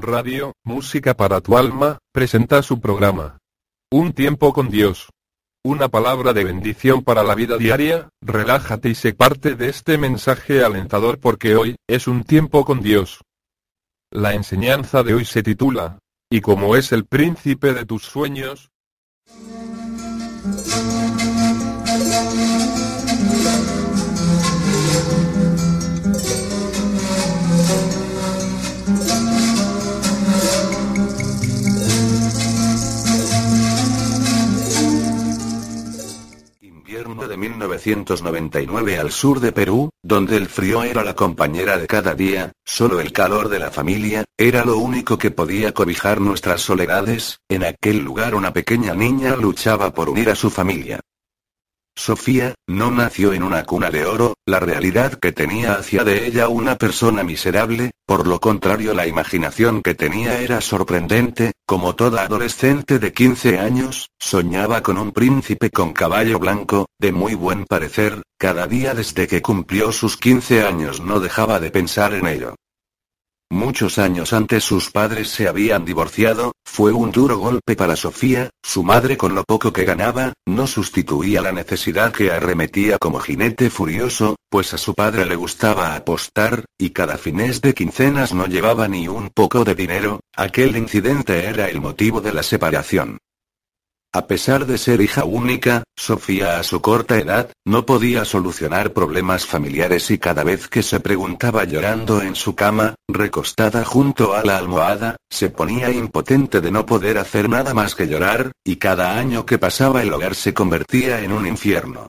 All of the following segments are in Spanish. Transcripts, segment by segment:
Radio, Música para tu alma, presenta su programa. Un tiempo con Dios. Una palabra de bendición para la vida diaria, relájate y sé parte de este mensaje alentador porque hoy, es un tiempo con Dios. La enseñanza de hoy se titula, ¿Y como es el príncipe de tus sueños? 1999 al sur de Perú, donde el frío era la compañera de cada día, solo el calor de la familia, era lo único que podía cobijar nuestras soledades, en aquel lugar una pequeña niña luchaba por unir a su familia. Sofía, no nació en una cuna de oro, la realidad que tenía hacía de ella una persona miserable, por lo contrario la imaginación que tenía era sorprendente, como toda adolescente de 15 años, soñaba con un príncipe con caballo blanco, de muy buen parecer, cada día desde que cumplió sus 15 años no dejaba de pensar en ello. Muchos años antes sus padres se habían divorciado, fue un duro golpe para Sofía, su madre con lo poco que ganaba, no sustituía la necesidad que arremetía como jinete furioso, pues a su padre le gustaba apostar, y cada finés de quincenas no llevaba ni un poco de dinero, aquel incidente era el motivo de la separación. A pesar de ser hija única, Sofía a su corta edad, no podía solucionar problemas familiares y cada vez que se preguntaba llorando en su cama, recostada junto a la almohada, se ponía impotente de no poder hacer nada más que llorar, y cada año que pasaba el hogar se convertía en un infierno.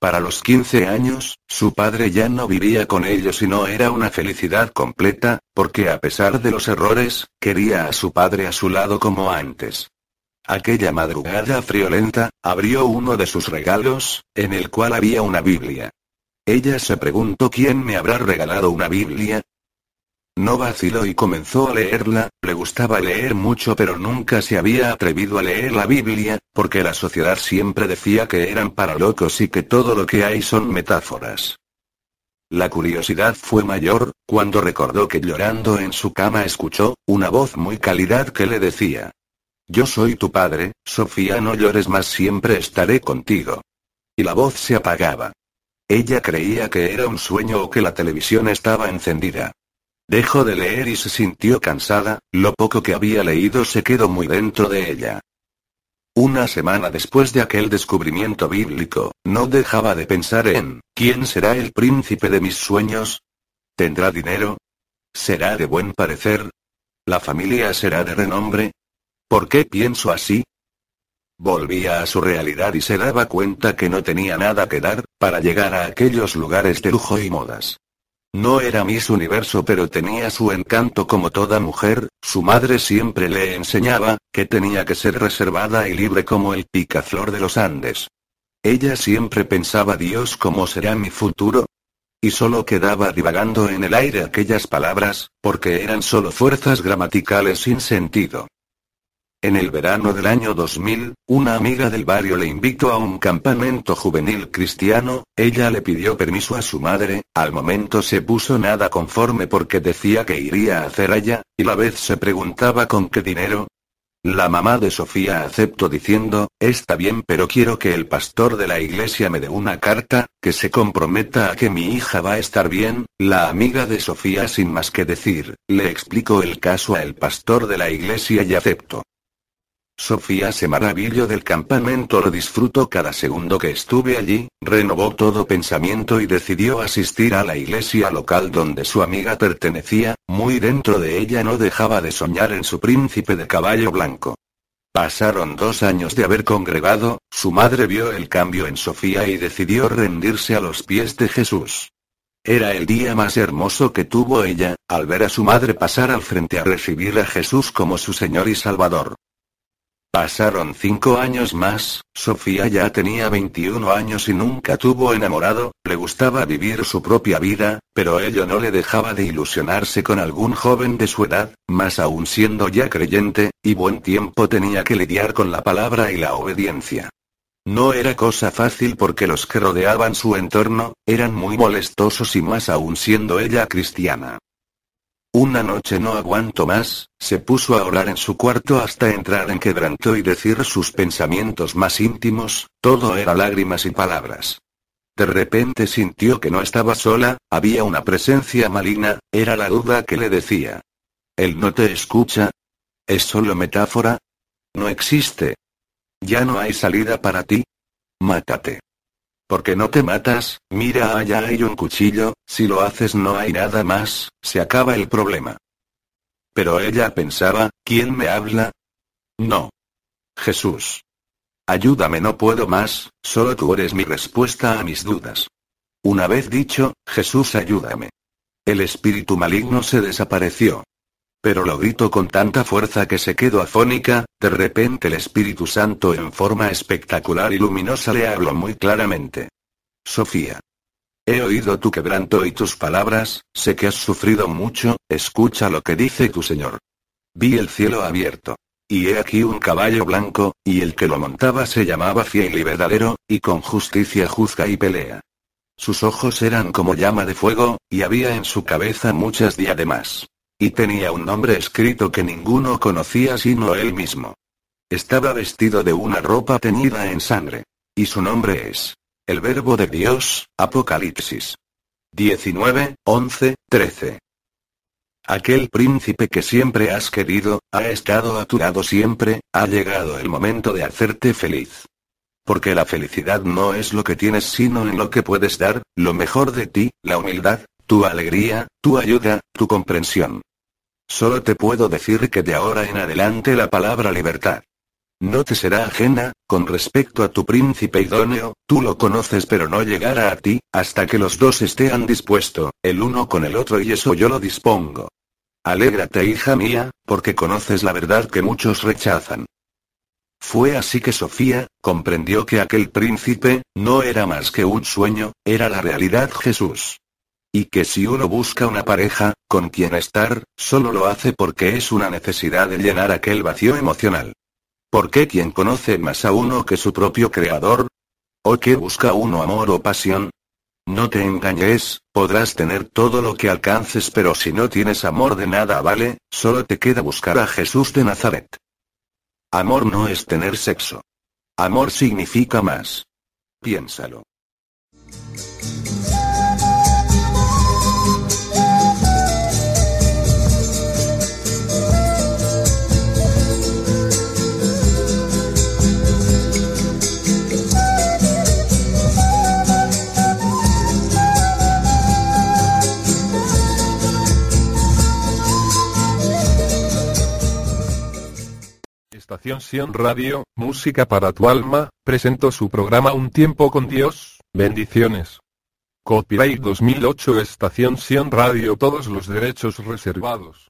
Para los 15 años, su padre ya no vivía con ellos y no era una felicidad completa, porque a pesar de los errores, quería a su padre a su lado como antes. Aquella madrugada friolenta, abrió uno de sus regalos, en el cual había una Biblia. Ella se preguntó quién me habrá regalado una Biblia. No vaciló y comenzó a leerla, le gustaba leer mucho pero nunca se había atrevido a leer la Biblia, porque la sociedad siempre decía que eran para locos y que todo lo que hay son metáforas. La curiosidad fue mayor, cuando recordó que llorando en su cama escuchó, una voz muy calidad que le decía, yo soy tu padre, Sofía, no llores más, siempre estaré contigo. Y la voz se apagaba. Ella creía que era un sueño o que la televisión estaba encendida. Dejó de leer y se sintió cansada, lo poco que había leído se quedó muy dentro de ella. Una semana después de aquel descubrimiento bíblico, no dejaba de pensar en, ¿quién será el príncipe de mis sueños? ¿Tendrá dinero? ¿Será de buen parecer? ¿La familia será de renombre? ¿Por qué pienso así? Volvía a su realidad y se daba cuenta que no tenía nada que dar, para llegar a aquellos lugares de lujo y modas. No era Miss Universo pero tenía su encanto como toda mujer, su madre siempre le enseñaba, que tenía que ser reservada y libre como el picaflor de los Andes. Ella siempre pensaba Dios cómo será mi futuro, y solo quedaba divagando en el aire aquellas palabras, porque eran solo fuerzas gramaticales sin sentido. En el verano del año 2000, una amiga del barrio le invitó a un campamento juvenil cristiano, ella le pidió permiso a su madre, al momento se puso nada conforme porque decía que iría a hacer allá, y la vez se preguntaba con qué dinero. La mamá de Sofía aceptó diciendo, está bien pero quiero que el pastor de la iglesia me dé una carta, que se comprometa a que mi hija va a estar bien, la amiga de Sofía sin más que decir, le explicó el caso al pastor de la iglesia y aceptó. Sofía se maravilló del campamento, lo disfrutó cada segundo que estuve allí, renovó todo pensamiento y decidió asistir a la iglesia local donde su amiga pertenecía, muy dentro de ella no dejaba de soñar en su príncipe de caballo blanco. Pasaron dos años de haber congregado, su madre vio el cambio en Sofía y decidió rendirse a los pies de Jesús. Era el día más hermoso que tuvo ella, al ver a su madre pasar al frente a recibir a Jesús como su Señor y Salvador. Pasaron cinco años más, Sofía ya tenía 21 años y nunca tuvo enamorado, le gustaba vivir su propia vida, pero ello no le dejaba de ilusionarse con algún joven de su edad, más aún siendo ya creyente, y buen tiempo tenía que lidiar con la palabra y la obediencia. No era cosa fácil porque los que rodeaban su entorno, eran muy molestosos y más aún siendo ella cristiana. Una noche no aguanto más, se puso a orar en su cuarto hasta entrar en quebranto y decir sus pensamientos más íntimos, todo era lágrimas y palabras. De repente sintió que no estaba sola, había una presencia maligna, era la duda que le decía. Él no te escucha. ¿Es solo metáfora? No existe. ¿Ya no hay salida para ti? Mátate. ¿Por qué no te matas? Mira allá hay un cuchillo, si lo haces no hay nada más, se acaba el problema. Pero ella pensaba, ¿quién me habla? No. Jesús. Ayúdame, no puedo más, solo tú eres mi respuesta a mis dudas. Una vez dicho, Jesús ayúdame. El espíritu maligno se desapareció. Pero lo grito con tanta fuerza que se quedó afónica, de repente el Espíritu Santo en forma espectacular y luminosa le habló muy claramente. Sofía. He oído tu quebranto y tus palabras, sé que has sufrido mucho, escucha lo que dice tu Señor. Vi el cielo abierto. Y he aquí un caballo blanco, y el que lo montaba se llamaba fiel y verdadero, y con justicia juzga y pelea. Sus ojos eran como llama de fuego, y había en su cabeza muchas diademas. Y tenía un nombre escrito que ninguno conocía sino él mismo. Estaba vestido de una ropa teñida en sangre. Y su nombre es. El Verbo de Dios, Apocalipsis. 19, 11, 13. Aquel príncipe que siempre has querido, ha estado a tu lado siempre, ha llegado el momento de hacerte feliz. Porque la felicidad no es lo que tienes sino en lo que puedes dar, lo mejor de ti, la humildad, tu alegría, tu ayuda, tu comprensión. Solo te puedo decir que de ahora en adelante la palabra libertad no te será ajena, con respecto a tu príncipe idóneo, tú lo conoces pero no llegará a ti, hasta que los dos estén dispuestos, el uno con el otro y eso yo lo dispongo. Alégrate hija mía, porque conoces la verdad que muchos rechazan. Fue así que Sofía, comprendió que aquel príncipe, no era más que un sueño, era la realidad Jesús. Y que si uno busca una pareja, con quien estar, solo lo hace porque es una necesidad de llenar aquel vacío emocional. ¿Por qué quien conoce más a uno que su propio creador? ¿O qué busca uno amor o pasión? No te engañes, podrás tener todo lo que alcances pero si no tienes amor de nada vale, solo te queda buscar a Jesús de Nazaret. Amor no es tener sexo. Amor significa más. Piénsalo. Estación Sion Radio, Música para tu alma, presentó su programa Un tiempo con Dios, bendiciones. Copyright 2008 Estación Sion Radio Todos los derechos reservados.